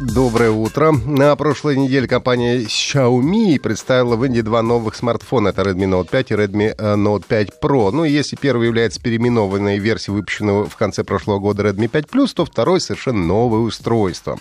Доброе утро. На прошлой неделе компания Xiaomi представила в Индии два новых смартфона. Это Redmi Note 5 и Redmi э, Note 5 Pro. Ну, если первый является переименованной версией выпущенного в конце прошлого года Redmi 5 Plus, то второй совершенно новое устройство.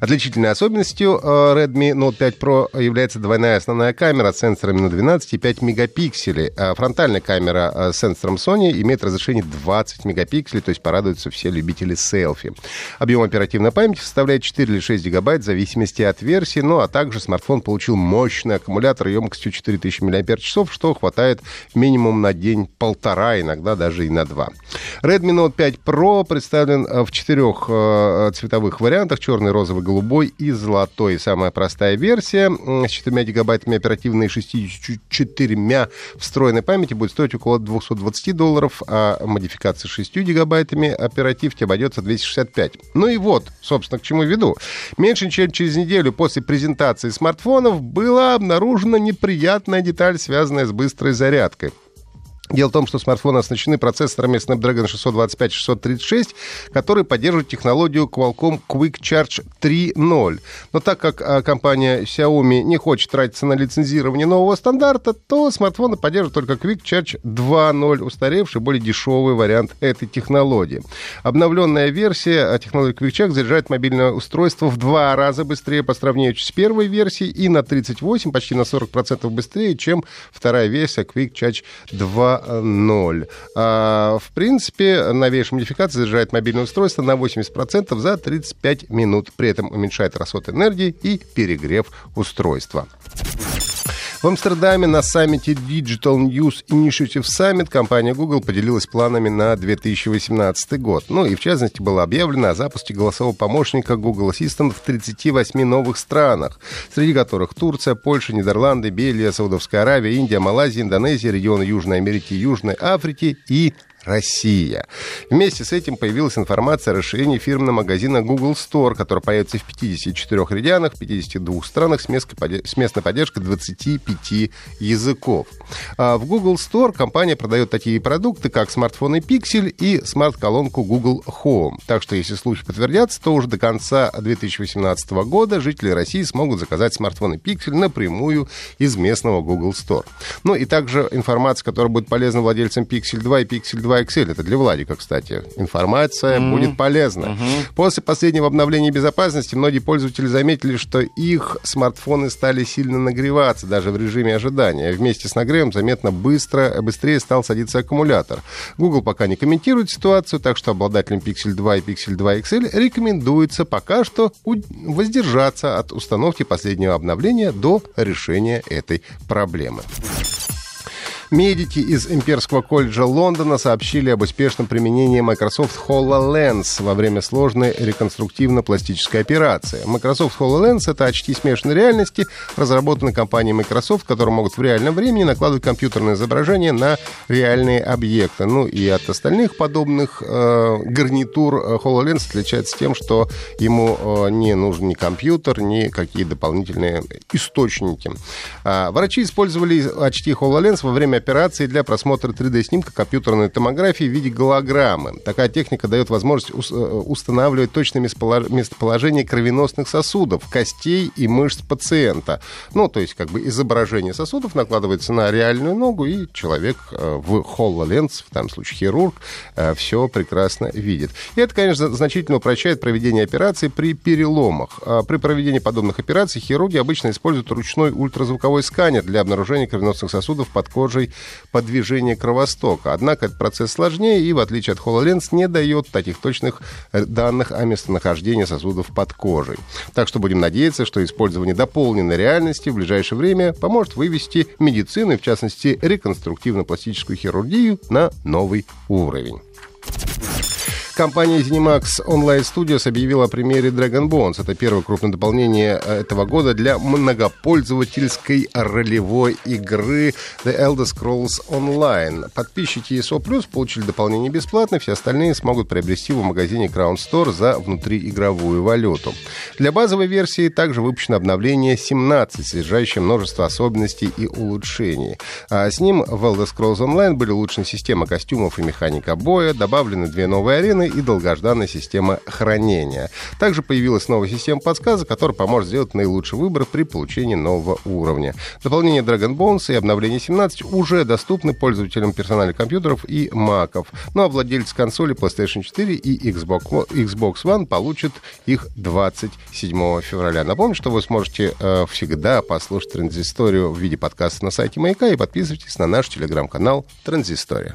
Отличительной особенностью э, Redmi Note 5 Pro является двойная основная камера с сенсорами на 12 и 5 мегапикселей. А фронтальная камера э, с сенсором Sony имеет разрешение 20 мегапикселей, то есть порадуются все любители селфи. Объем оперативной памяти составляет 4 или 6 гигабайт в зависимости от версии. Ну, а также смартфон получил мощный аккумулятор емкостью 4000 мАч, что хватает минимум на день-полтора, иногда даже и на два. Redmi Note 5 Pro представлен э, в четырех э, цветовых вариантах. Черный, розовый, голубой и золотой. Самая простая версия с 4 гигабайтами оперативной и 64 встроенной памяти будет стоить около 220 долларов, а модификация с 6 гигабайтами оперативки обойдется 265. Ну и вот, собственно, к чему веду. Меньше чем через неделю после презентации смартфонов была обнаружена неприятная деталь, связанная с быстрой зарядкой. Дело в том, что смартфоны оснащены процессорами Snapdragon 625-636, которые поддерживают технологию Qualcomm Quick Charge 3.0. Но так как а, компания Xiaomi не хочет тратиться на лицензирование нового стандарта, то смартфоны поддерживают только Quick Charge 2.0, устаревший, более дешевый вариант этой технологии. Обновленная версия технологии Quick Charge заряжает мобильное устройство в два раза быстрее по сравнению с первой версией и на 38, почти на 40% быстрее, чем вторая версия Quick Charge 2 2.0. А, в принципе, новейшая модификация заряжает мобильное устройство на 80% за 35 минут. При этом уменьшает расход энергии и перегрев устройства. В Амстердаме на саммите Digital News Initiative Summit компания Google поделилась планами на 2018 год. Ну и в частности было объявлено о запуске голосового помощника Google Assistant в 38 новых странах, среди которых Турция, Польша, Нидерланды, Бельгия, Саудовская Аравия, Индия, Малайзия, Индонезия, регионы Южной Америки, Южной Африки и Россия. Вместе с этим появилась информация о расширении фирменного магазина Google Store, который появится в 54 регионах, в 52 странах с местной поддержкой 25 языков. А в Google Store компания продает такие продукты, как смартфоны Pixel и смарт-колонку Google Home. Так что, если слухи подтвердятся, то уже до конца 2018 года жители России смогут заказать смартфоны Pixel напрямую из местного Google Store. Ну и также информация, которая будет полезна владельцам Pixel 2 и Pixel 2 Excel. Это для Владика, кстати. Информация mm-hmm. будет полезна. Mm-hmm. После последнего обновления безопасности многие пользователи заметили, что их смартфоны стали сильно нагреваться, даже в режиме ожидания. Вместе с нагревом заметно быстро, быстрее стал садиться аккумулятор. Google пока не комментирует ситуацию, так что обладателям Pixel 2 и Pixel 2 XL рекомендуется пока что воздержаться от установки последнего обновления до решения этой проблемы. Медики из Имперского колледжа Лондона сообщили об успешном применении Microsoft HoloLens во время сложной реконструктивно-пластической операции. Microsoft HoloLens — это очки смешанной реальности, разработанные компанией Microsoft, которые могут в реальном времени накладывать компьютерное изображение на реальные объекты. Ну и от остальных подобных э, гарнитур э, HoloLens отличается тем, что ему э, не нужен ни компьютер, ни какие дополнительные источники. А, врачи использовали очки HoloLens во время операции для просмотра 3D-снимка компьютерной томографии в виде голограммы. Такая техника дает возможность э, устанавливать точное местоположение кровеносных сосудов, костей и мышц пациента. Ну, то есть, как бы изображение сосудов накладывается на реальную ногу, и человек э, в HoloLens, в данном случае хирург, э, все прекрасно видит. И это, конечно, значительно упрощает проведение операций при переломах. А при проведении подобных операций хирурги обычно используют ручной ультразвуковой сканер для обнаружения кровеносных сосудов под кожей по движению кровостока. Однако этот процесс сложнее и, в отличие от HoloLens, не дает таких точных э, данных о местонахождении сосудов под кожей. Так что будем надеяться, что использование дополненной реальности в ближайшее время поможет вывести медицину, в частности реконструктивно-пластическую хирургию, на новый уровень. Компания ZeniMax Online Studios объявила о премьере Dragon Bones. Это первое крупное дополнение э, этого года для многопользовательской ролевой игры The Elder Scrolls Online. Подписчики ESO Plus получили дополнение бесплатно, все остальные смогут приобрести в магазине Crown Store за внутриигровую валюту. Для базовой версии также выпущено обновление 17, содержащее множество особенностей и улучшений. А с ним в Elder Scrolls Online были улучшены система костюмов и механика боя, добавлены две новые арены и долгожданная система хранения. Также появилась новая система подсказок, которая поможет сделать наилучший выбор при получении нового уровня. Дополнение Dragon Bones и обновление 17 уже доступны пользователям персональных компьютеров и маков. Ну а владельцы консоли PlayStation 4 и Xbox, Xbox One получат их 27 февраля. Напомню, что вы сможете э, всегда послушать Транзисторию в виде подкаста на сайте Маяка и подписывайтесь на наш телеграм-канал Транзистория.